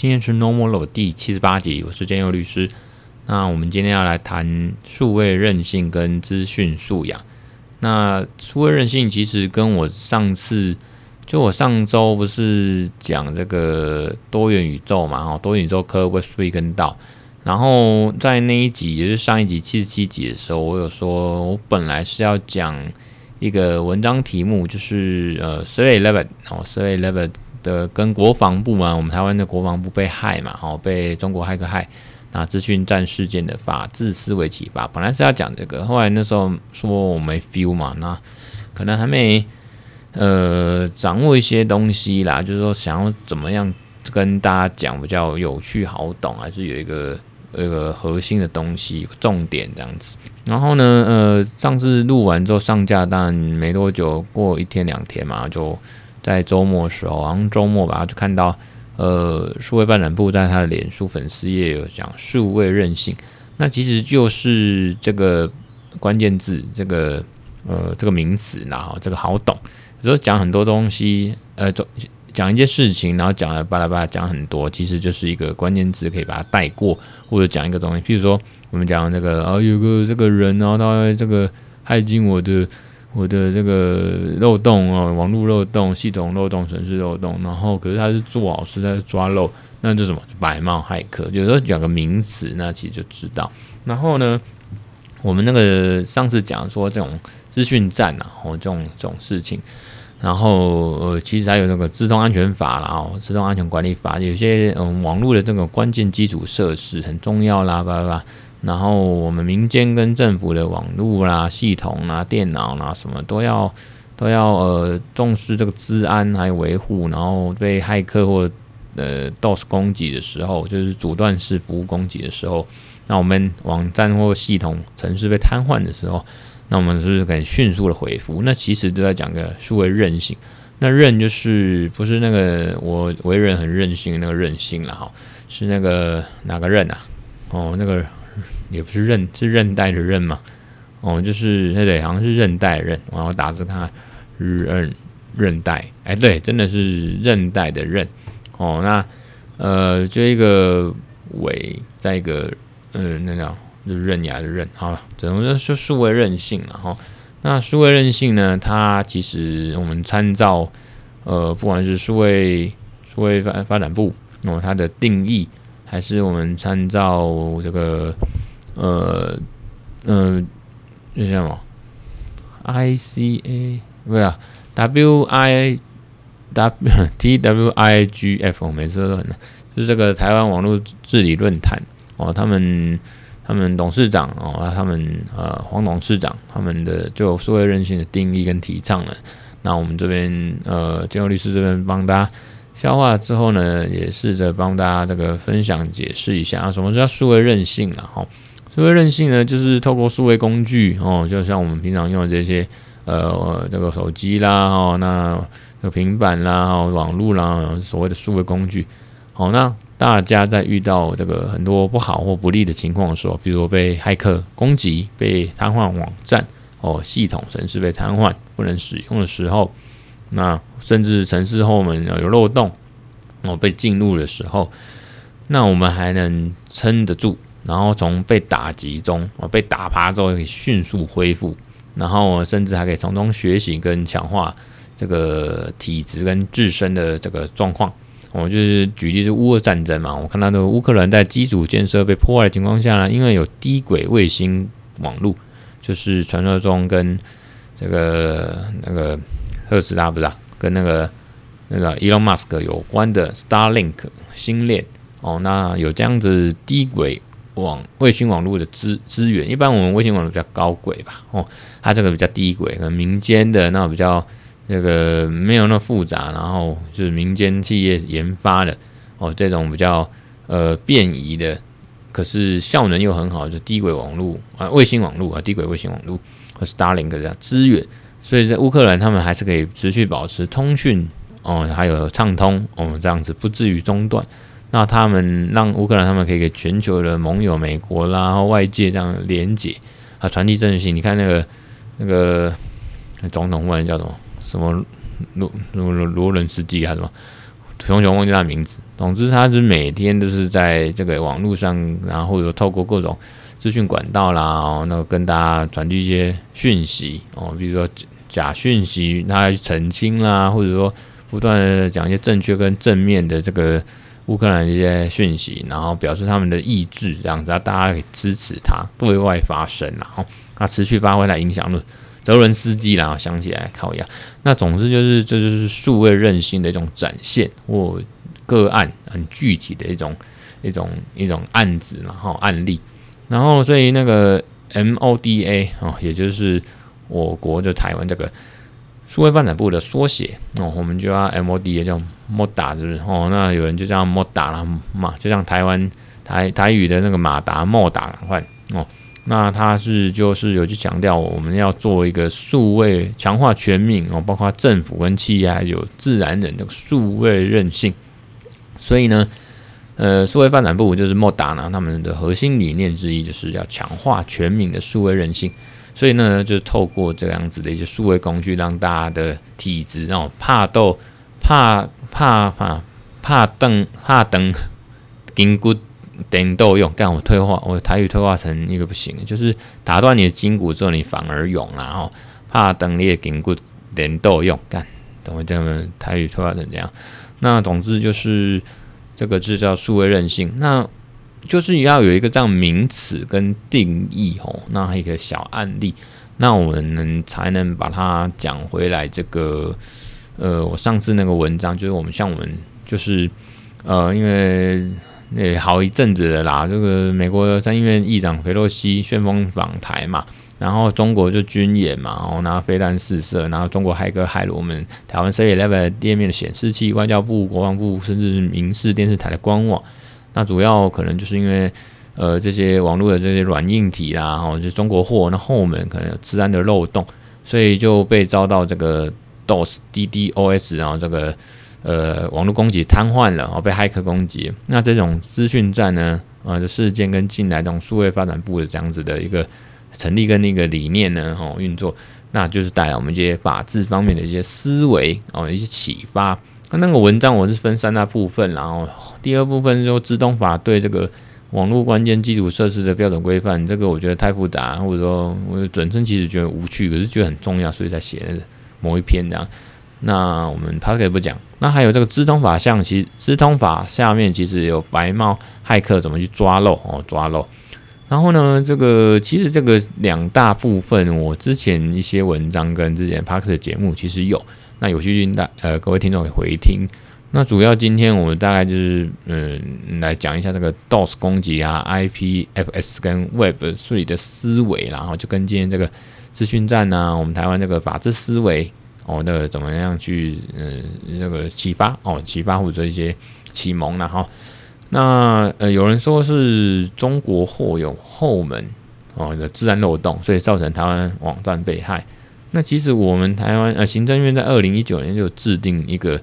今天是 Normalo 第七十八集，我是建佑律师。那我们今天要来谈数位韧性跟资讯素养。那数位韧性其实跟我上次，就我上周不是讲这个多元宇宙嘛？哦，多元宇宙科 Web3 跟道。然后在那一集，也就是上一集七十七集的时候，我有说我本来是要讲一个文章题目，就是呃，Survey Level 哦，Survey Level 的跟国防部嘛，我们台湾的国防部被害嘛，哦，被中国骇客骇，那资讯战事件的法治思维启发，本来是要讲这个，后来那时候说我没 feel 嘛，那可能还没呃掌握一些东西啦，就是说想要怎么样跟大家讲比较有趣好懂，还是有一个。这个核心的东西，重点这样子。然后呢，呃，上次录完之后上架，但没多久，过一天两天嘛，就在周末的时候，好像周末吧，就看到，呃，数位办展部在他的脸书粉丝页有讲数位韧性，那其实就是这个关键字，这个呃这个名词，然后这个好懂，有时候讲很多东西，呃，讲一件事情，然后讲了巴拉巴拉讲很多，其实就是一个关键字，可以把它带过，或者讲一个东西。譬如说，我们讲这个啊，有个这个人，然后他这个骇进我的我的这个漏洞啊，网络漏洞、系统漏洞、程式漏洞，然后可是他是做好事，他是抓漏，那就什么？白帽骇客。有时候讲个名词，那其实就知道。然后呢，我们那个上次讲说这种资讯战啊，哦这种这种事情。然后呃，其实还有那个自动安全法啦，哦，自动安全管理法，有些嗯，网络的这个关键基础设施很重要啦，吧吧。然后我们民间跟政府的网络啦、系统啦、电脑啦，什么都要都要呃重视这个治安还有维护。然后被骇客或呃 DOS 攻击的时候，就是阻断式服务攻击的时候，那我们网站或系统程式被瘫痪的时候。那我们是不是可以迅速的回复？那其实都在讲个数位韧性。那韧就是不是那个我为人很任性的那个任性了哈，是那个哪个韧啊？哦，那个 也不是韧，是韧带的韧嘛？哦，就是对对，好像是韧带韧。然后打字看韧韧带，哎，对，真的是韧带的韧。哦，那呃，就一个尾，再一个呃，那叫。就是刃牙的刃，好了，只能说是数位韧性了哈。那数位韧性呢？它其实我们参照，呃，不管是数位数位发发展部哦，它的定义，还是我们参照这个，呃，嗯、呃，那叫什么？I C A 不是啊，W I W T W I G F，我每次都很，就是这个台湾网络治理论坛哦，他们。他们董事长哦，他们呃黄董事长他们的就数位韧性的定义跟提倡了。那我们这边呃建佑律师这边帮大家消化之后呢，也试着帮大家这个分享解释一下啊，什么叫数位韧性啊哈？数位韧性呢，就是透过数位工具哦，就像我们平常用的这些呃这个手机啦哦，那个平板啦哦，网络啦，所谓的数位工具，好那。大家在遇到这个很多不好或不利的情况的时候，比如说被骇客攻击、被瘫痪网站哦，系统程式被瘫痪不能使用的时候，那甚至城市后门有漏洞哦，被进入的时候，那我们还能撑得住，然后从被打击中哦，被打趴之后可以迅速恢复，然后甚至还可以从中学习跟强化这个体质跟自身的这个状况。我就是举例是乌俄战争嘛，我看到的乌克兰在基础建设被破坏的情况下呢，因为有低轨卫星网络，就是传说中跟这个那个特斯拉不是啊，跟那个那个 Elon Musk 有关的 Starlink 星链。哦，那有这样子低轨网卫星网络的资资源，一般我们卫星网络比较高轨吧，哦，它这个比较低轨，可能民间的那比较。那个没有那么复杂，然后就是民间企业研发的哦，这种比较呃便宜的，可是效能又很好，就低轨网络啊，卫星网络啊，低轨卫星网络和 Starlink 这样资源，所以在乌克兰他们还是可以持续保持通讯哦，还有畅通哦，这样子不至于中断。那他们让乌克兰他们可以给全球的盟友美国啦，然后外界这样连接啊，传递正信。你看那个那个总统问叫什么？什么罗罗罗伦斯基还是什么？熊熊忘记他名字。总之，他是每天都是在这个网络上，然后又透过各种资讯管道啦，哦，那跟大家传递一些讯息哦，比如说假讯息，他要去澄清啦，或者说不断的讲一些正确跟正面的这个乌克兰的一些讯息，然后表示他们的意志，这样子，大家可以支持他对外发声，然后他持续发挥他影响力。泽伦斯基，然后想起来靠一下，那总之就是这就是数位韧性的一种展现或个案，很具体的一种一种一种案子，然后案例，然后所以那个 MODA 哦，也就是我国就台湾这个数位发展部的缩写哦，我们就要 MODA 叫 MODA 是不是哦？那有人就叫 MODA 了嘛，就像台湾台台语的那个马达 MODA 换哦。那他是就是有去强调，我们要做一个数位强化全民哦，包括政府跟企业还有自然人的数位韧性。所以呢，呃，数位发展部就是莫达呢，他们的核心理念之一就是要强化全民的数位韧性。所以呢，就透过这样子的一些数位工具，让大家的体质哦，怕斗怕怕怕怕等怕等筋骨。等都用，干我退化，我台语退化成一个不行，就是打断你的筋骨之后，你反而勇，然后怕等你的筋骨点都用，干等会这样台语退化成这样。那总之就是这个就叫数位韧性，那就是要有一个这样名词跟定义哦，那还有一个小案例，那我们能才能把它讲回来。这个呃，我上次那个文章就是我们像我们就是呃，因为。那好一阵子的啦，这个美国参议院议长裴洛西旋风访台嘛，然后中国就军演嘛，然后拿飞弹试射，然后中国骇客骇了我们台湾7-11店面的显示器，外交部、国防部甚至是民视电视台的官网，那主要可能就是因为呃这些网络的这些软硬体啦，哈，就中国货，那后门可能有治安的漏洞，所以就被遭到这个 DOS、DDoS，然后这个。呃，网络攻击瘫痪了哦，被骇客攻击。那这种资讯战呢，呃，的事件跟近来这种数位发展部的这样子的一个成立跟那个理念呢，哦，运作，那就是带来我们这些法治方面的一些思维哦，一些启发。那那个文章我是分三大部分，然后第二部分说资通法对这个网络关键基础设施的标准规范，这个我觉得太复杂，或者说我本身其实觉得无趣，可是觉得很重要，所以才写了某一篇这样。那我们他可以不讲。那还有这个资通法项，其实资通法下面其实有白帽骇客怎么去抓漏哦，抓漏。然后呢，这个其实这个两大部分，我之前一些文章跟之前 p a r k 的节目其实有。那有兴趣大呃各位听众可以回听。那主要今天我们大概就是嗯来讲一下这个 DOS 攻击啊，IPFS 跟 Web 处理的思维，然后就跟今天这个资讯战啊，我们台湾这个法治思维。哦，那个怎么样去嗯，这个启发哦，启发或者一些启蒙然后。那呃，有人说是中国货有后门哦的治安漏洞，所以造成台湾网站被害。那其实我们台湾呃行政院在二零一九年就制定一个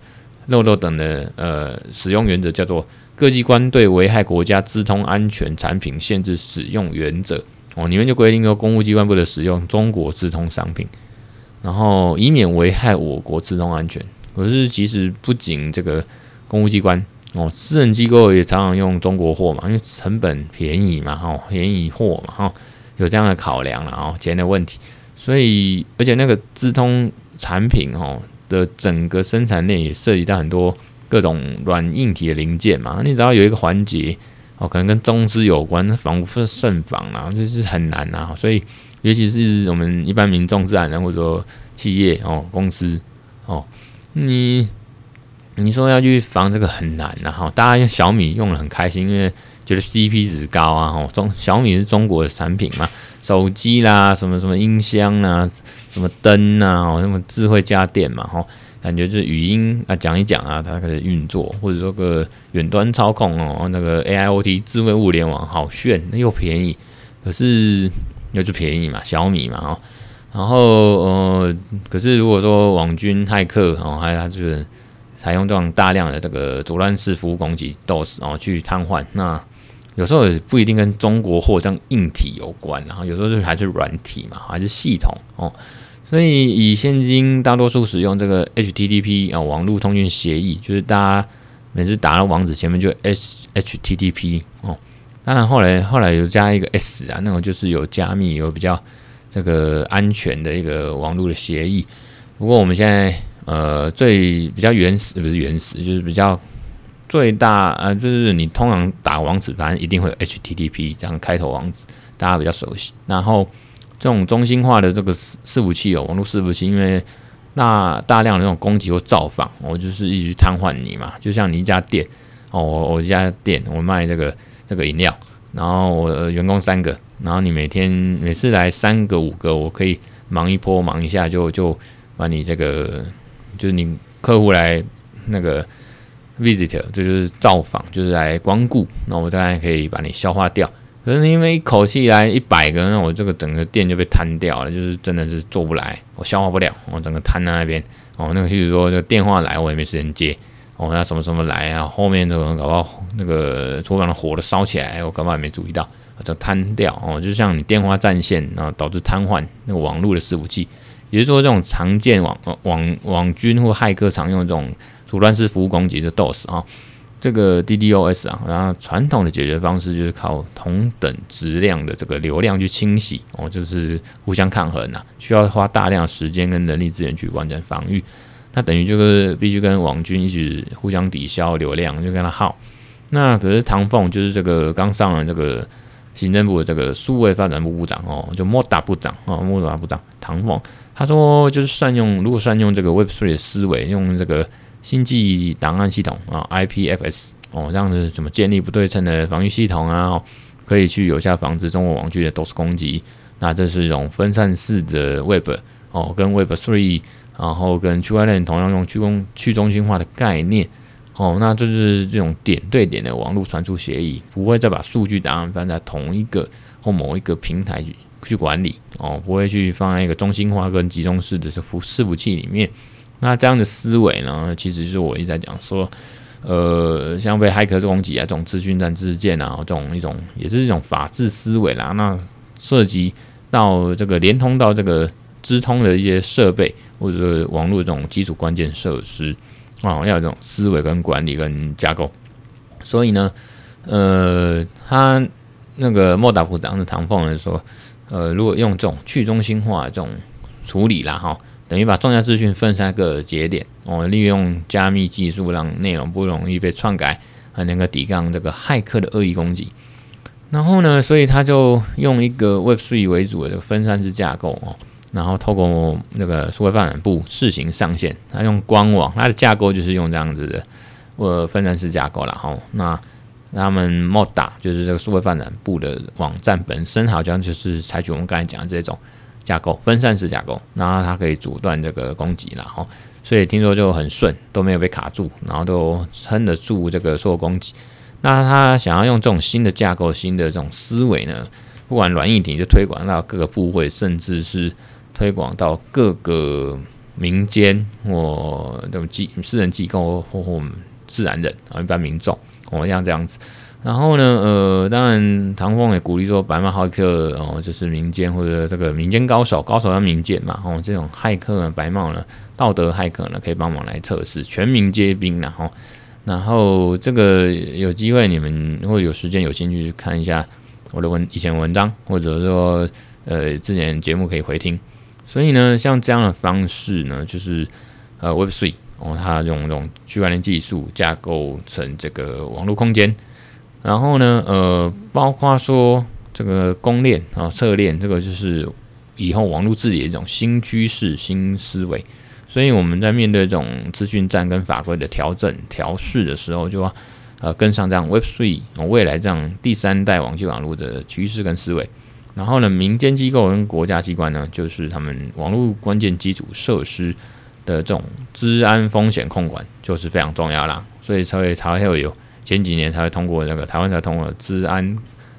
漏洞等的呃使用原则，叫做各机关对危害国家资通安全产品限制使用原则哦，里面就规定说公务机关不得使用中国资通商品。然后以免危害我国资通安全。可是其实不仅这个公务机关哦，私人机构也常常用中国货嘛，因为成本便宜嘛，哈，便宜货嘛，哈，有这样的考量了哦，钱的问题。所以而且那个资通产品哦的整个生产链也涉及到很多各种软硬体的零件嘛，你只要有一个环节哦，可能跟中资有关，防不胜防啊，就是很难啊，所以。尤其是我们一般民众、自然人或者说企业哦、公司哦，你你说要去防这个很难呐哈。大家用小米用的很开心，因为觉得 CP 值高啊哈。中小米是中国的产品嘛，手机啦、什么什么音箱啊、什么灯啊、哦什么智慧家电嘛哈，感觉就是语音啊讲一讲啊，它可以运作，或者说个远端操控哦，那个 AIoT 智慧物联网好炫，那又便宜，可是。那就便宜嘛，小米嘛，哦，然后呃，可是如果说网军骇客哦，还有他就是采用这种大量的这个阻断式服务攻击 DOS 哦去瘫痪，那有时候也不一定跟中国货这样硬体有关，然后有时候就还是软体嘛，还是系统哦，所以以现今大多数使用这个 HTTP 啊网络通讯协议，就是大家每次打到网址前面就 S HTTP 哦。当然后来后来有加一个 S 啊，那种就是有加密有比较这个安全的一个网络的协议。不过我们现在呃最比较原始不是原始，就是比较最大呃就是你通常打网址，反正一定会有 HTTP 这样开头网址，大家比较熟悉。然后这种中心化的这个伺服器哦，网络伺服器，因为那大量的这种攻击或造访，我就是一直瘫痪你嘛。就像你一家店哦，我我一家店我卖这个这个饮料，然后我员工三个，然后你每天每次来三个五个，我可以忙一波忙一下就就。把你这个就是你客户来那个 visitor，就是造访，就是来光顾，那我当然可以把你消化掉。可是因为一口气来一百个，那我这个整个店就被瘫掉了，就是真的是做不来，我消化不了，我整个瘫在那边。哦，那个譬如说，这电话来我也没时间接。哦，那什么什么来啊？后面的人搞不好那个厨房的火都烧起来，我根本没注意到，就瘫掉。哦，就像你电话占线，然后导致瘫痪那个网络的伺服器。也就是说，这种常见网网网军或骇客常用这种阻断式服务攻击的 DOS 啊，这个 DDoS 啊，然后传统的解决方式就是靠同等质量的这个流量去清洗哦，就是互相抗衡呐，需要花大量时间跟人力资源去完成防御。那等于就是必须跟网军一起互相抵消流量，就跟他耗。那可是唐凤就是这个刚上了这个行政部的这个数位发展部部长哦，就莫达部长哦，莫达部长唐凤。他说，就是善用，如果善用这个 Web3 的思维，用这个星际档案系统啊，IPFS 哦，这样子怎么建立不对称的防御系统啊，可以去有效防止中国网军的 DOS 攻击。那这是一种分散式的 Web 哦，跟 Web3，然后跟区块链同样用去中去中心化的概念哦，那这是这种点对点的网络传输协议，不会再把数据档案放在同一个或某一个平台去。管理哦，不会去放在一个中心化跟集中式的这服伺服器里面。那这样的思维呢，其实是我一直在讲说，呃，像被骇客攻击啊，这种资讯战事件啊，这种一种也是一种法治思维啦。那涉及到这个连通到这个资通的一些设备或者网络这种基础关键设施啊，要有这种思维跟管理跟架构。所以呢，呃，他那个莫达部长的唐凤人说。呃，如果用这种去中心化的这种处理啦，哈，等于把重要资讯分散个节点，哦，利用加密技术让内容不容易被篡改，还能够抵抗这个骇客的恶意攻击。然后呢，所以他就用一个 Web3 为主的分散式架构哦，然后透过那个数位发展部试行上线，他用官网，它的架构就是用这样子的呃分散式架构了，哈，那。他们 Moda 就是这个数位发展部的网站本身，好像就是采取我们刚才讲的这种架构，分散式架构，然后它可以阻断这个攻击，然后所以听说就很顺，都没有被卡住，然后都撑得住这个所有攻击。那他想要用这种新的架构、新的这种思维呢，不管软硬体，就推广到各个部会，甚至是推广到各个民间或这种机私人机构或或自然人啊，一般民众。哦，像这样子，然后呢，呃，当然，唐凤也鼓励说，白帽骇客哦，就是民间或者这个民间高手，高手要民间嘛，哦，这种骇客呢，白帽呢，道德骇客呢，可以帮忙来测试，全民皆兵，然后，然后这个有机会你们或者有时间有兴趣去看一下我的文以前文章，或者说呃之前节目可以回听。所以呢，像这样的方式呢，就是呃 Web Three Web3。哦，它用这种区块链技术架构成这个网络空间，然后呢，呃，包括说这个公链啊、侧链，这个就是以后网络治理的一种新趋势、新思维。所以我们在面对这种资讯战跟法规的调整、调试的时候，就要呃跟上这样 web three 未来这样第三代网际网络的趋势跟思维。然后呢，民间机构跟国家机关呢，就是他们网络关键基础设施。的这种治安风险控管就是非常重要啦，所以才会才会有前几年才会通过那个台湾才通过治安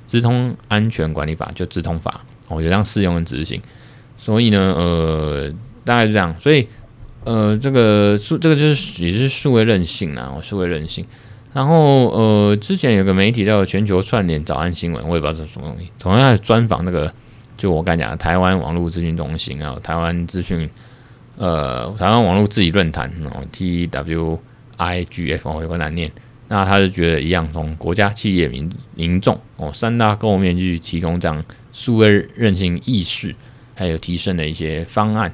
资通安全管理法，就资通法，哦，有这样适用跟执行。所以呢，呃，大概是这样。所以，呃，这个数这个就是也是数位韧性啦，数位韧性。然后，呃，之前有个媒体叫全球串联早安新闻，我也不知道这是什么东西，同样专访那个就我刚才讲的台湾网络资讯中心啊，台湾资讯。呃，台湾网络治理论坛哦，T W I G F 哦，有个难念那他就觉得一样，从国家、企业、民民众哦三大构面去提供这样数位韧性意识，还有提升的一些方案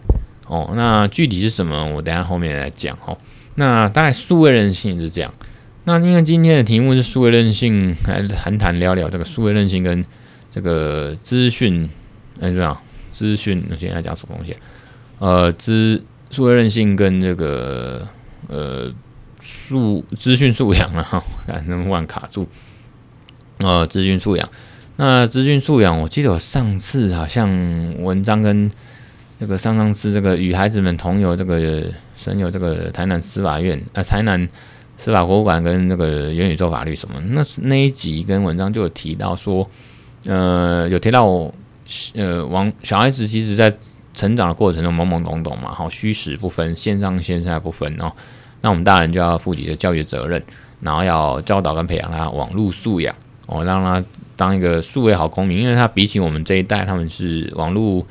哦。那具体是什么？我等下后面来讲哦。那大概数位韧性是这样。那因为今天的题目是数位韧性，来谈谈聊聊这个数位韧性跟这个资讯，哎，这样资讯，我现在讲什么东西？呃，资数位韧性跟这个呃。素资讯素养啊，哈，能不能卡住？呃，资讯素养，那资讯素养，我记得我上次好像文章跟这个上上次这个与孩子们同游这个神游这个台南司法院呃台南司法博物馆跟那个元宇宙法律什么，那那一集跟文章就有提到说，呃，有提到呃，王小孩子其实在成长的过程中懵懵懂懂嘛，好虚实不分，线上线下不分哦。那我们大人就要负起这教育责任，然后要教导跟培养他网络素养哦，让他当一个数位好公民。因为他比起我们这一代，他们是网络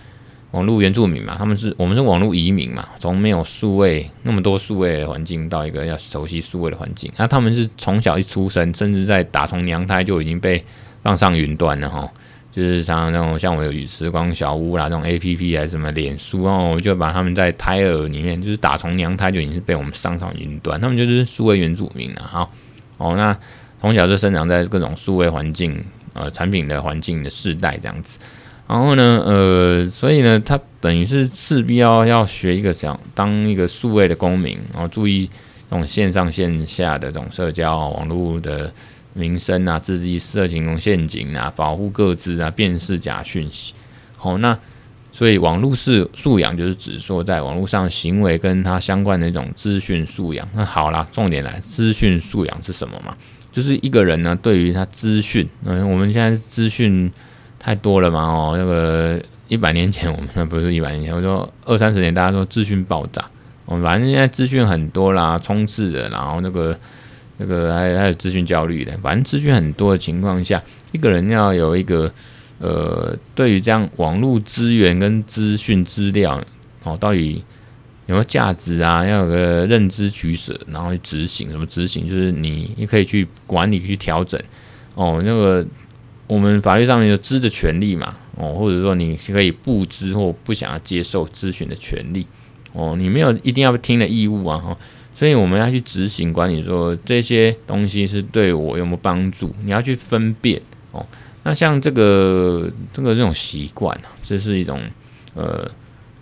网络原住民嘛，他们是我们是网络移民嘛，从没有数位那么多数位环境到一个要熟悉数位的环境。那他们是从小一出生，甚至在打从娘胎就已经被放上云端了哈。就是像那种像我有时光小屋啦，这种 A P P 还是什么脸书哦，我就把他们在胎儿里面，就是打从娘胎就已经是被我们上上云端，他们就是数位原住民了哈。哦，那从小就生长在各种数位环境呃产品的环境的世代这样子，然后呢呃，所以呢，他等于是势必要要学一个想当一个数位的公民，然后注意这种线上线下的这种社交网络的。民生啊，自己色情陷阱啊，保护各自啊，辨识假讯息。好，那所以网络是素养，就是指说在网络上行为跟它相关的一种资讯素养。那好啦，重点来，资讯素养是什么嘛？就是一个人呢，对于他资讯，嗯，我们现在资讯太多了嘛，哦，那个一百年前我们那不是一百年前，我说二三十年，大家说资讯爆炸，我们反正现在资讯很多啦，充斥的，然后那个。这个还还有资讯焦虑的，反正资讯很多的情况下，一个人要有一个呃，对于这样网络资源跟资讯资料哦，到底有没有价值啊？要有个认知取舍，然后去执行。什么执行？就是你你可以去管理、去调整哦。那个我们法律上面有知的权利嘛哦，或者说你可以不知或不想要接受资讯的权利哦，你没有一定要听的义务啊哈。所以我们要去执行管理，说这些东西是对我有没有帮助？你要去分辨哦。那像这个这个这种习惯，这是一种呃，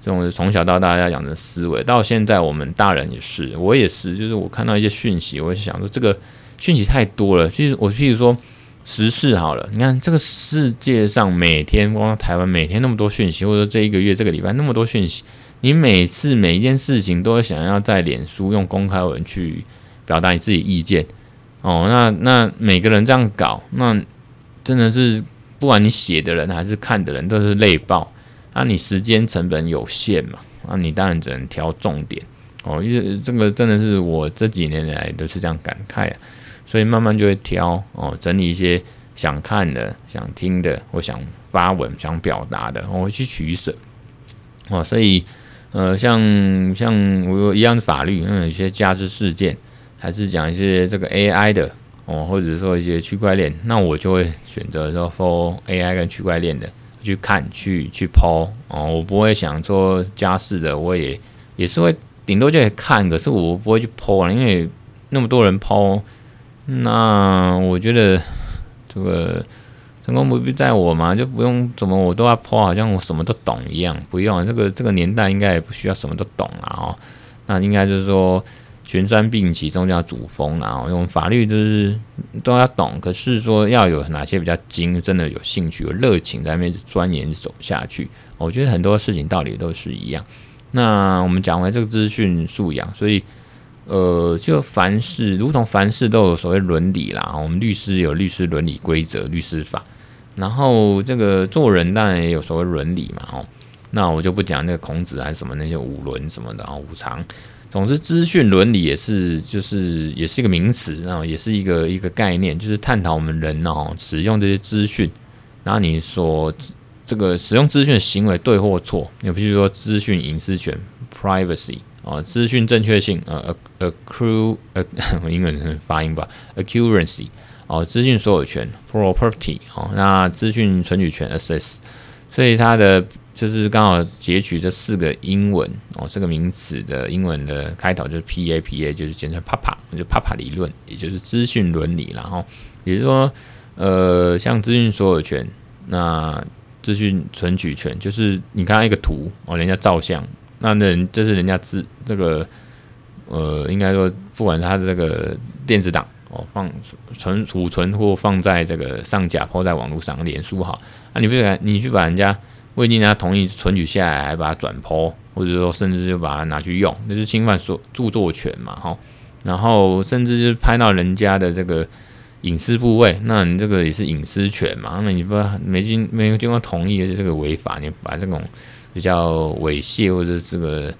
这种从小到大要养的思维。到现在我们大人也是，我也是，就是我看到一些讯息，我就想说这个讯息太多了。其实我譬如说时事好了，你看这个世界上每天，光台湾每天那么多讯息，或者这一个月这个礼拜那么多讯息。你每次每一件事情都会想要在脸书用公开文去表达你自己意见哦，那那每个人这样搞，那真的是不管你写的人还是看的人都是累爆。那你时间成本有限嘛，那你当然只能挑重点哦，因为这个真的是我这几年来都是这样感慨啊，所以慢慢就会挑哦，整理一些想看的、想听的，或想发文、想表达的，我会去取舍哦，所以。呃，像像我一样的法律，嗯，有些家事事件，还是讲一些这个 AI 的哦，或者说一些区块链，那我就会选择说 for AI 跟区块链的去看，去去抛哦，我不会想说家事的，我也也是会顶多就会看，可是我不会去抛啊，因为那么多人抛，那我觉得这个。成功不必在我嘛，就不用怎么我都要破好像我什么都懂一样。不用，这个这个年代应该也不需要什么都懂了哦。那应该就是说全山并起，中间主峰然后用法律就是都要懂，可是说要有哪些比较精，真的有兴趣、有热情在那边钻研走下去。我觉得很多事情道理都是一样。那我们讲完这个资讯素养，所以。呃，就凡事如同凡事都有所谓伦理啦，我们律师有律师伦理规则、律师法，然后这个做人当然也有所谓伦理嘛，哦，那我就不讲那个孔子还是什么那些五伦什么的啊，五常，总之资讯伦理也是就是也是一个名词，然后也是一个一个概念，就是探讨我们人哦使用这些资讯，然后你所这个使用资讯的行为对或错，你比如说资讯隐私权 （privacy）。哦，资讯正确性呃，accru 呃，英文 发音吧，accuracy 哦，资讯所有权 property 哦，那资讯存取权 access，所以它的就是刚好截取这四个英文哦，这个名词的英文的开头就是 P A P A，就是简称 PAPA，就 PAPA 理论，也就是资讯伦理，然后也就是说，呃，像资讯所有权，那资讯存取权就是你看一个图哦，人家照相。那人这是人家自这个，呃，应该说，不管他的这个电子档哦，放存储存或放在这个上架或在网络上，脸书好，啊，你不敢，你去把人家未经人家同意存取下来，还把它转 po，或者说甚至就把它拿去用，那就是侵犯所著作权嘛，哈。然后甚至就是拍到人家的这个隐私部位，那你这个也是隐私权嘛，那你不没经没经过同意这个违法，你把这种。比较猥亵或者这个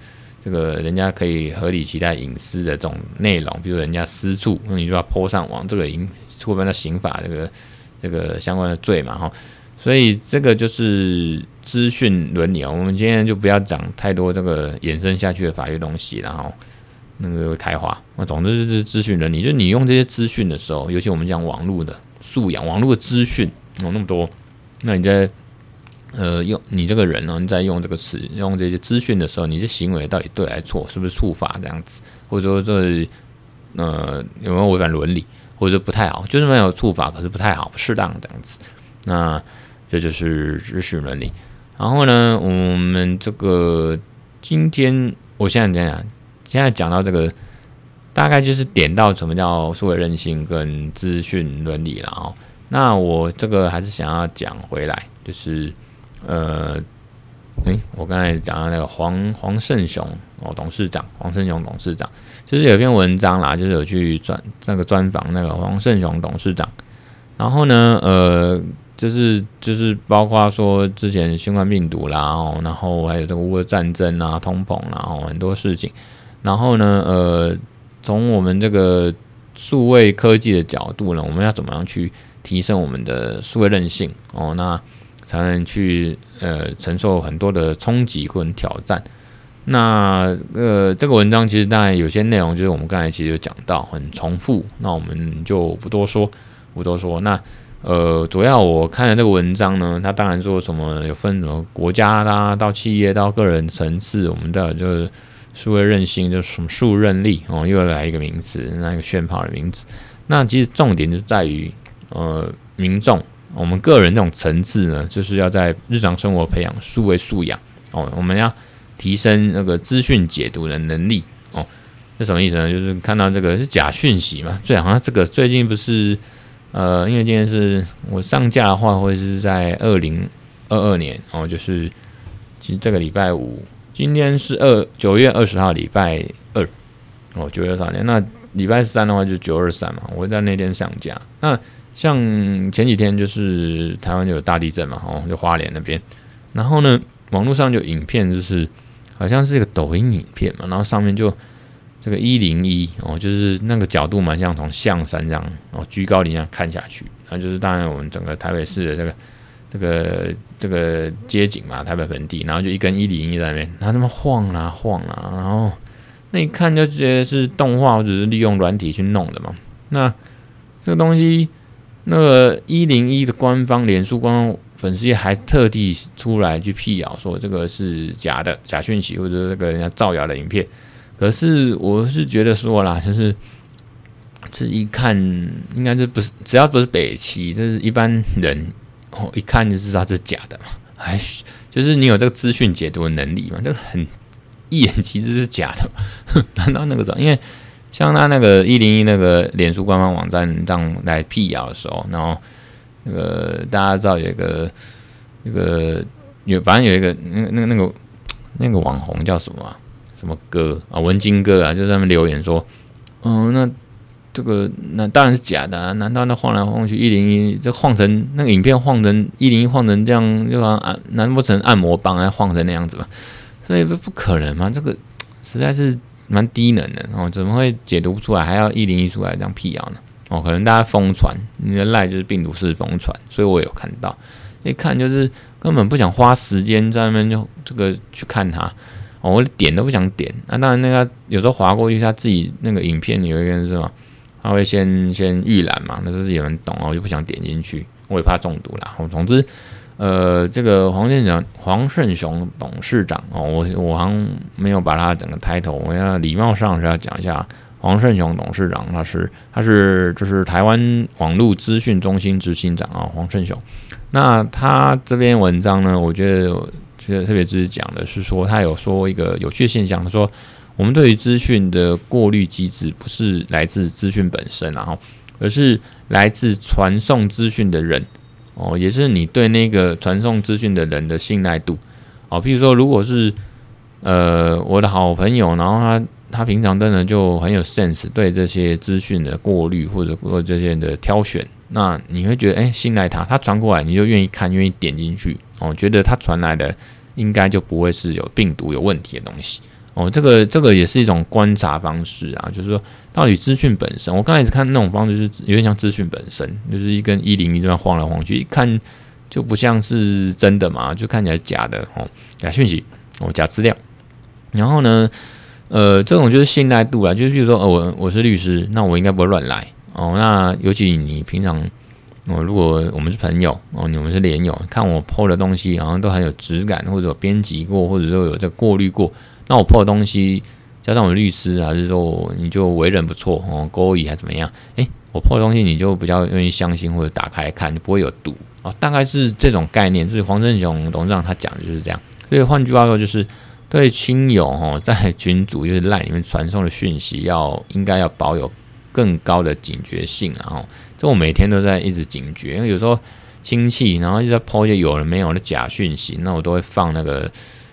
这个人家可以合理期待隐私的这种内容，比如人家私处，那你就要泼上网，这个已经触犯了刑法这个这个相关的罪嘛，哈，所以这个就是资讯伦理啊。我们今天就不要讲太多这个衍生下去的法律东西，然后那个开花。那总之就是资讯伦理，就是你用这些资讯的时候，尤其我们讲网络的素养，网络的资讯有那么多，那你在。呃，用你这个人呢，你在用这个词、用这些资讯的时候，你这行为到底对还是错？是不是触法这样子？或者说这呃有没有违反伦理？或者说不太好，就是没有触法，可是不太好，不适当这样子。那这就是资讯伦理。然后呢，我们这个今天我现在讲讲，现在讲到这个，大概就是点到什么叫数位韧性跟资讯伦理了哦。那我这个还是想要讲回来，就是。呃，诶，我刚才讲到那个黄黄胜雄哦，董事长黄胜雄董事长，就是有篇文章啦，就是有去专那个专访那个黄胜雄董事长，然后呢，呃，就是就是包括说之前新冠病毒啦，哦，然后还有这个乌俄战争啊、通膨啦，哦，很多事情，然后呢，呃，从我们这个数位科技的角度呢，我们要怎么样去提升我们的数位韧性哦？那才能去呃承受很多的冲击跟挑战。那呃这个文章其实当然有些内容就是我们刚才其实有讲到很重复，那我们就不多说，不多说。那呃主要我看的这个文章呢，它当然说什么有分什么国家啦，到企业到个人层次，我们的就是数位韧性，就什么数韧力哦，又来一个名词，那个炫跑的名词。那其实重点就在于呃民众。我们个人这种层次呢，就是要在日常生活培养数位素养哦。我们要提升那个资讯解读的能力哦。这什么意思呢？就是看到这个是假讯息嘛。最好像这个最近不是呃，因为今天是我上架的话，会是在二零二二年哦，就是其实这个礼拜五，今天是二九月二十号，礼拜二哦，九月二十号。那礼拜三的话就九二三嘛，我会在那天上架。那像前几天就是台湾就有大地震嘛，哦，就花莲那边，然后呢，网络上就影片就是好像是一个抖音影片嘛，然后上面就这个一零一哦，就是那个角度蛮像从象山这样哦居高临下看下去，那就是当然我们整个台北市的这个这个这个街景嘛，台北盆地，然后就一根一零一在那边，它那么晃啊晃啊，然后那一看就觉得是动画或者是利用软体去弄的嘛，那这个东西。那个一零一的官方脸书官方粉丝还特地出来去辟谣说这个是假的假讯息，或者这个人家造谣的影片。可是我是觉得说啦，就是这一看应该这不是只要不是北齐，这是一般人哦一看就知道这是假的嘛。哎，就是你有这个资讯解读的能力嘛，这个很一眼其实是假的。难道那个因为？像他那个一零一那个脸书官方网站这样来辟谣的时候，然后那个大家知道有一个那个有反正有一个那个那个那个那个网红叫什么？什么哥啊？文金哥啊，就在那留言说，嗯，那这个那当然是假的啊！难道那晃来晃去一零一这晃成那个影片晃成一零一晃成这样，就好像按难不成按摩棒还晃成那样子吗？所以不不可能嘛，这个实在是。蛮低能的哦，怎么会解读不出来？还要一零一出来这样辟谣呢？哦，可能大家疯传，你的赖就是病毒式疯传，所以我有看到，一看就是根本不想花时间在那边就这个去看它哦，我点都不想点。那、当然，那个有时候划过去，他自己那个影片有一个人是吧？他会先先预览嘛，那就是有人懂，我就不想点进去，我也怕中毒啦。哦，总之，呃，这个黄店长黄胜雄董事长哦，我我好像没有把他整个抬头，我要礼貌上是要讲一下黄胜雄董事长，他是他是就是台湾网络资讯中心执行长啊，黄胜雄。那他这篇文章呢，我觉得。特特别是讲的是说，他有说一个有趣的现象，他说我们对于资讯的过滤机制不是来自资讯本身，然后而是来自传送资讯的人哦，也是你对那个传送资讯的人的信赖度哦。譬如说，如果是呃我的好朋友，然后他他平常真的就很有 sense，对这些资讯的过滤或者或者这些的挑选，那你会觉得哎信赖他，他传过来你就愿意看，愿意点进去。哦，觉得他传来的应该就不会是有病毒有问题的东西哦。这个这个也是一种观察方式啊，就是说到底资讯本身，我刚才看那种方式是有点像资讯本身，就是一根一零一这样晃来晃去，一看就不像是真的嘛，就看起来假的哦，假讯息哦，假资料。然后呢，呃，这种就是信赖度啊，就是比如说，哦，我我是律师，那我应该不会乱来哦。那尤其你平常。哦，如果我们是朋友哦，你们是连友，看我 po 的东西好像都很有质感，或者编辑过，或者说有这过滤过，那我破的东西加上我律师，还是说你就为人不错哦，勾引还怎么样？诶，我破的东西你就比较愿意相信或者打开来看，就不会有毒哦，大概是这种概念。所以黄振雄董事长他讲的就是这样。所以换句话说，就是对亲友哦，在群组就是赖里面传送的讯息要，应该要保有。更高的警觉性，然后这我每天都在一直警觉，因为有时候亲戚，然后就在抛一些有了没有的假讯息，那我都会放那个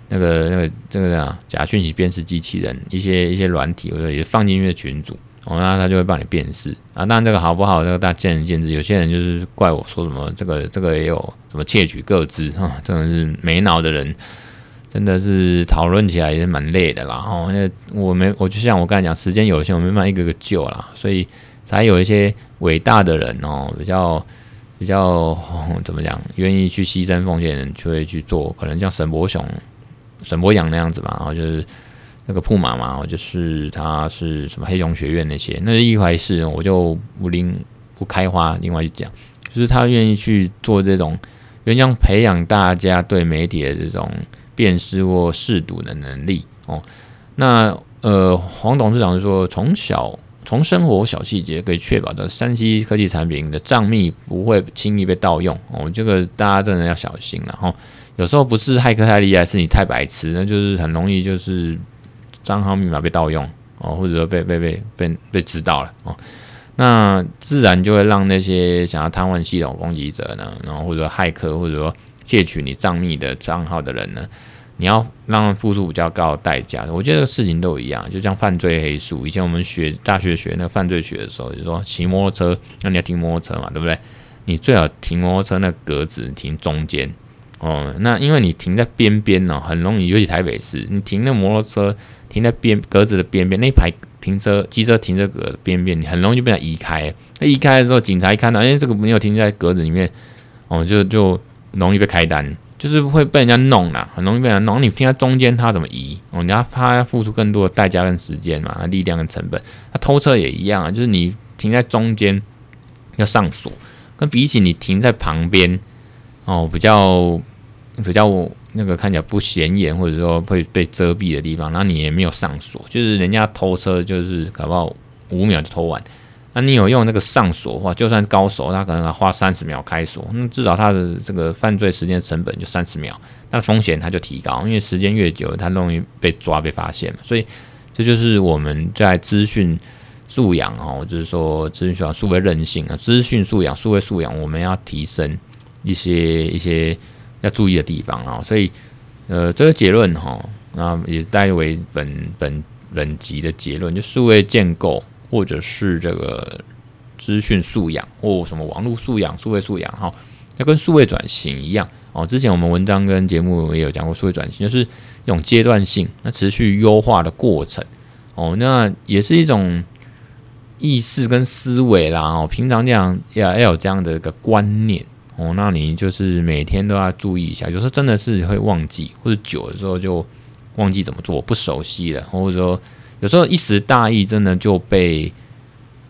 那个那个这个啊假讯息辨识机器人一些一些软体，或者也放进去的群组，哦，那他就会帮你辨识啊。当然这个好不好，这个大家见仁见智。有些人就是怪我说什么这个这个也有什么窃取个资啊，真的是没脑的人。真的是讨论起来也是蛮累的啦，哦，那我没，我就像我刚才讲，时间有限，我没办法一个个救啦，所以才有一些伟大的人哦，比较比较、怎么讲，愿意去牺牲奉献人就会去做，可能像沈伯雄、沈博阳那样子嘛，然后就是那个铺马嘛，就是他是什么黑熊学院那些，那是一回事，我就不另不开花，另外去讲，就是他愿意去做这种，愿意培养大家对媒体的这种。辨识或识读的能力哦，那呃，黄董事长说，从小从生活小细节可以确保的三 C 科技产品的账密不会轻易被盗用哦，这个大家真的要小心了哈。有时候不是骇客太厉害，是你太白痴，那就是很容易就是账号密码被盗用哦，或者说被被被被被知道了哦，那自然就会让那些想要瘫痪系统攻击者呢，然后或者说骇客或者说。窃取你账密的账号的人呢，你要让付出比较高的代价。我觉得这个事情都一样，就像犯罪黑数。以前我们学大学学那犯罪学的时候，就说骑摩托车，那你要停摩托车嘛，对不对？你最好停摩托车那格子停中间哦。那因为你停在边边呢，很容易，尤其台北市，你停那摩托车停在边格子的边边那一排停车机车停车格的边边，你很容易就被他移开。那移开的时候，警察一看到，哎，这个没有停在格子里面，哦，就就。容易被开单，就是会被人家弄啦，很容易被人家弄。你停在中间，他怎么移？哦，你要他要付出更多的代价跟时间嘛，力量跟成本。他偷车也一样啊，就是你停在中间要上锁，跟比起你停在旁边哦，比较比较那个看起来不显眼，或者说会被遮蔽的地方，那你也没有上锁，就是人家偷车就是搞不好五秒就偷完。那你有用那个上锁的话，就算高手，他可能要花三十秒开锁，那至少他的这个犯罪时间成本就三十秒，那风险他就提高，因为时间越久，他容易被抓被发现嘛。所以这就是我们在资讯素养哈，就是说资讯素养、数位韧性啊，资讯素养、数位素养，我们要提升一些一些要注意的地方啊。所以呃，这个结论哈，那也带为本本本集的结论，就数位建构。或者是这个资讯素养或什么网络素养、数位素养哈，那跟数位转型一样哦。之前我们文章跟节目也有讲过，数位转型就是一种阶段性、那持续优化的过程哦。那也是一种意识跟思维啦哦。平常这样要要有这样的一个观念哦，那你就是每天都要注意一下。有时候真的是会忘记，或者久的时候就忘记怎么做，不熟悉了，或者说有时候一时大意，真的就被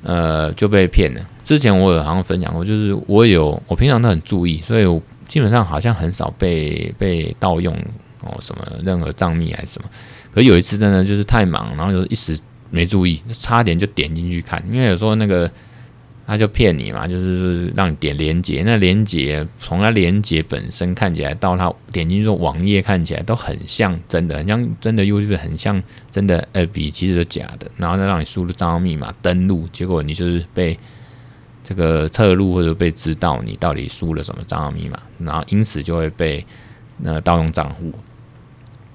呃就被骗了。之前我有好像分享过，就是我有我平常都很注意，所以我基本上好像很少被被盗用哦，什么任何账密还是什么。可有一次真的就是太忙，然后就一时没注意，差点就点进去看，因为有时候那个。他就骗你嘛，就是让你点连接，那连接从它连接本身看起来到它点进去网页看起来都很像真的，很像真的 YouTube 很像真的，呃，比其实是假的。然后再让你输入账号密码登录，结果你就是被这个侧录或者被知道你到底输了什么账号密码，然后因此就会被那盗用账户，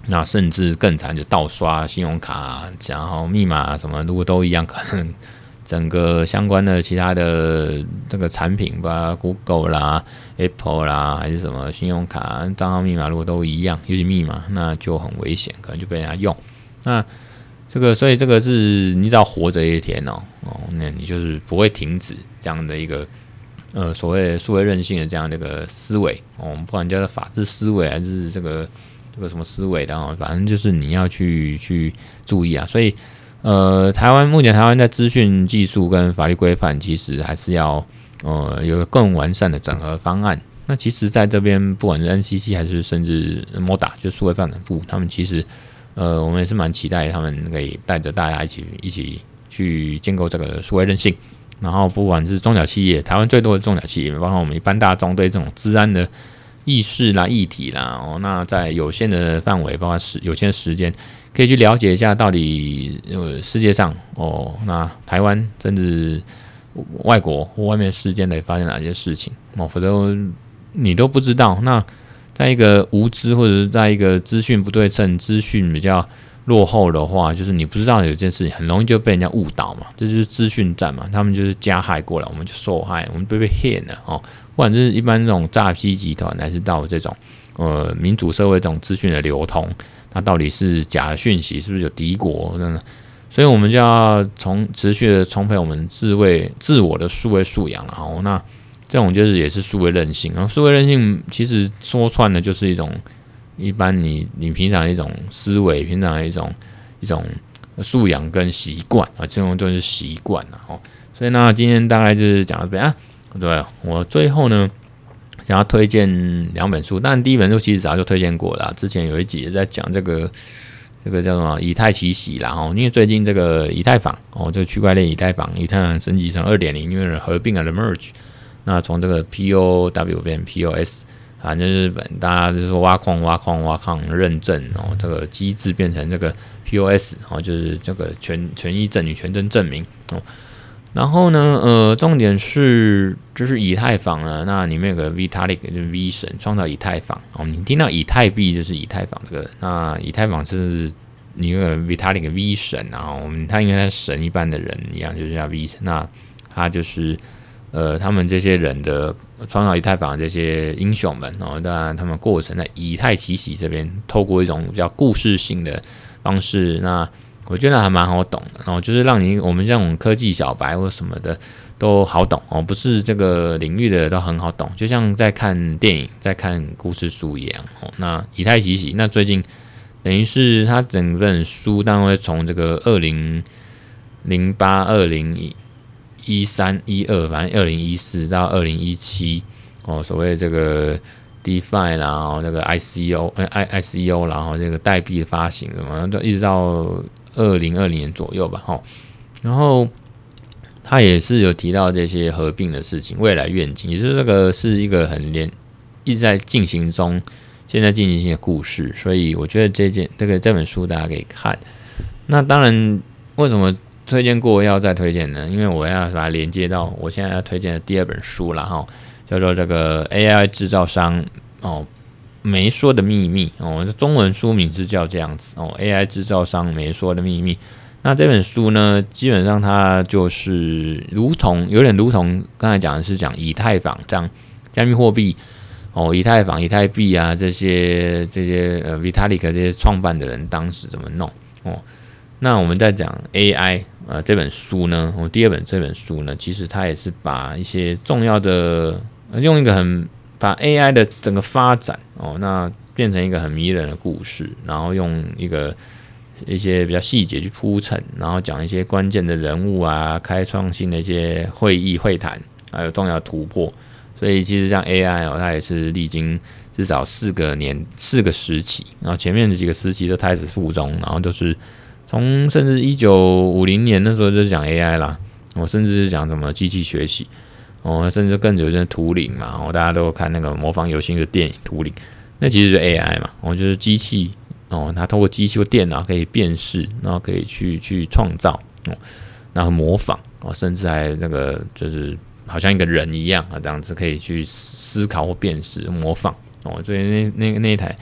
那甚至更惨就盗刷信用卡，然后密码什么如果都一样，可能。整个相关的其他的这个产品吧，Google 啦、Apple 啦，还是什么信用卡账号密码，如果都一样，尤其密码，那就很危险，可能就被人家用。那这个，所以这个是你只要活着一天哦哦，那你就是不会停止这样的一个呃所谓数位韧性的这样的一个思维。我们不管叫做法治思维还是这个这个什么思维的哦，反正就是你要去去注意啊，所以。呃，台湾目前台湾在资讯技术跟法律规范，其实还是要呃有个更完善的整合方案。那其实在这边，不管是 NCC 还是甚至 MODA，就数位发展部，他们其实呃，我们也是蛮期待他们可以带着大家一起一起去建构这个数位韧性。然后不管是中小企业，台湾最多的中小企业，包括我们一般大众对这种治安的意识啦、议题啦，哦，那在有限的范围，包括时有限的时间。可以去了解一下，到底呃世界上哦，那台湾甚至外国或外面世界内发生哪些事情哦，否则你都不知道。那在一个无知或者是在一个资讯不对称、资讯比较落后的话，就是你不知道有件事情，很容易就被人家误导嘛。这就是资讯战嘛，他们就是加害过来，我们就受害，我们被被骗了哦。不管是一般这种诈欺集团，还是到这种呃民主社会这种资讯的流通。它到底是假的讯息，是不是有敌国？真的，所以我们就要从持续的充沛我们自卫自我的数位素养。然后，那这种就是也是数位韧性。然后，数位韧性其实说穿了就是一种一般你你平常一种思维，平常一种一种素养跟习惯啊，这种就是习惯了。哦，所以那，今天大概就是讲到这边啊。对，我最后呢。想要推荐两本书，但第一本书其实早就推荐过了。之前有一集也在讲这个，这个叫什么以太奇袭啦哈，因为最近这个以太坊哦，这个区块链以太坊，以太坊升级成二点零，因为合并了 merge，那从这个 POW 变 POS，反正日本大家就是说挖矿挖矿挖矿认证哦，这个机制变成这个 POS 哦，就是这个权权益证与权证证明哦。然后呢，呃，重点是就是以太坊呢，那里面有个 Vitalik 就是 V 神创造以太坊哦。你听到以太币就是以太坊这个，那以太坊是你那个 Vitalik V 神，然后他应该是神一般的人一样，就是叫 V 神。那他就是呃，他们这些人的创造以太坊的这些英雄们然哦，当然他们过程在以太奇袭这边，透过一种比较故事性的方式，那。我觉得还蛮好懂的，然后就是让你我们这种科技小白或什么的都好懂哦，不是这个领域的都很好懂，就像在看电影、在看故事书一样哦。那以太奇袭，那最近等于是他整本书，当然会从这个二零零八、二零一三、一二，反正二零一四到二零一七哦，所谓这个 DeFi 然后那个 ICO、I ICO，然后这个代币发行什么，都一直到。二零二零年左右吧，哈，然后他也是有提到这些合并的事情，未来愿景，也就是这个是一个很连一直在进行中，现在进行性的故事，所以我觉得这件这个这本书大家可以看。那当然，为什么推荐过要再推荐呢？因为我要把它连接到我现在要推荐的第二本书了，哈，叫做这个 AI 制造商哦。没说的秘密哦，这中文书名是叫这样子哦，AI 制造商没说的秘密。那这本书呢，基本上它就是如同有点如同刚才讲的是讲以太坊这样加密货币哦，以太坊、以太币啊这些这些呃，Vitalik 这些创办的人当时怎么弄哦。那我们在讲 AI 呃这本书呢，我第二本这本书呢，其实它也是把一些重要的用一个很。把 AI 的整个发展哦，那变成一个很迷人的故事，然后用一个一些比较细节去铺陈，然后讲一些关键的人物啊，开创性的一些会议会谈，还有重要突破。所以其实像 AI 哦，它也是历经至少四个年四个时期，然后前面的几个时期都胎死腹中，然后就是从甚至一九五零年那时候就讲 AI 啦，我甚至是讲什么机器学习哦，甚至更久就是图灵嘛，哦，大家都看那个模仿游戏的电影图灵，那其实是 AI 嘛，我就是机器哦，它通过机器或电脑可以辨识，然后可以去去创造哦，然后模仿哦，甚至还那个就是。好像一个人一样啊，这样子可以去思考或辨识、模仿哦。所以那那那一台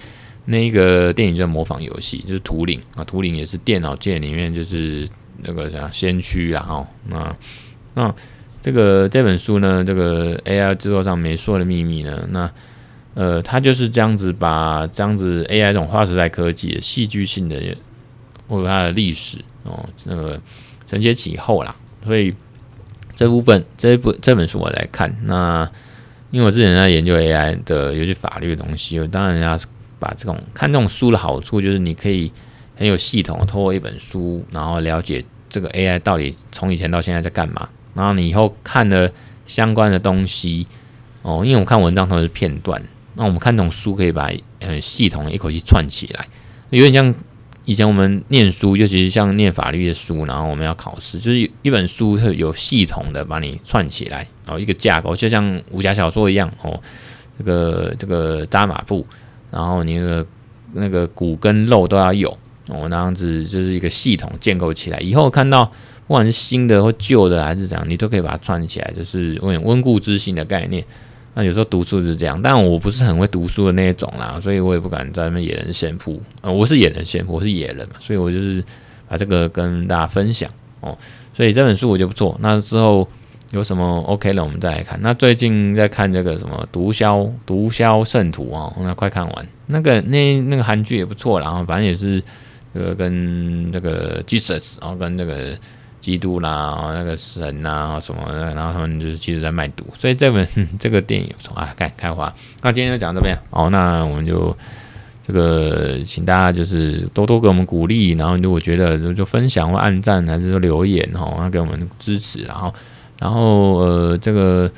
那一个电影叫模仿游戏，就是图灵啊。图灵也是电脑界里面就是那个啥先驱啊。哈，那那这个这本书呢，这个 AI 制作上没说的秘密呢，那呃，它就是这样子把这样子 AI 这种划时代科技的戏剧性的或者它的历史哦，那个承接其后啦，所以。这部分这一部这本书我来看，那因为我之前在研究 AI 的尤其法律的东西，我当然要把这种看这种书的好处，就是你可以很有系统的透过一本书，然后了解这个 AI 到底从以前到现在在干嘛，然后你以后看了相关的东西哦，因为我看文章都是片段，那我们看这种书可以把很系统一口气串起来，有点像。以前我们念书，尤其是像念法律的书，然后我们要考试，就是一本书会有系统的把你串起来，然后一个架构，就像武侠小说一样哦。这个这个扎马步，然后你那个那个骨跟肉都要有哦，那样子就是一个系统建构起来。以后看到不管是新的或旧的还是怎样，你都可以把它串起来，就是温温故知新的概念。那有时候读书就是这样，但我不是很会读书的那一种啦，所以我也不敢在那边野人献曝。呃，我是野人献曝，我是野人嘛，所以我就是把这个跟大家分享哦。所以这本书我觉得不错。那之后有什么 OK 了，我们再来看。那最近在看这个什么《毒枭毒枭圣徒》哦，那快看完。那个那那个韩剧也不错，然后反正也是这个跟这个 Jesus，然后跟这个。基督啦，那个神呐，什么的，然后他们就是其实在卖毒，所以这本 这个电影从啊，开开花。那今天就讲到这边，好，那我们就这个请大家就是多多给我们鼓励，然后如果觉得就就分享或按赞，还是说留言哈，那给我们支持，然后然后呃，这个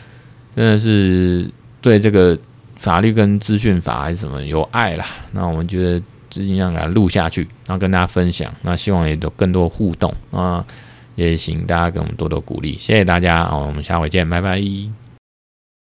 真的是对这个法律跟资讯法还是什么有爱啦，那我们觉得尽量给它录下去，然后跟大家分享，那希望也有更多互动啊。也请大家给我们多多鼓励，谢谢大家，我们下回见，拜拜。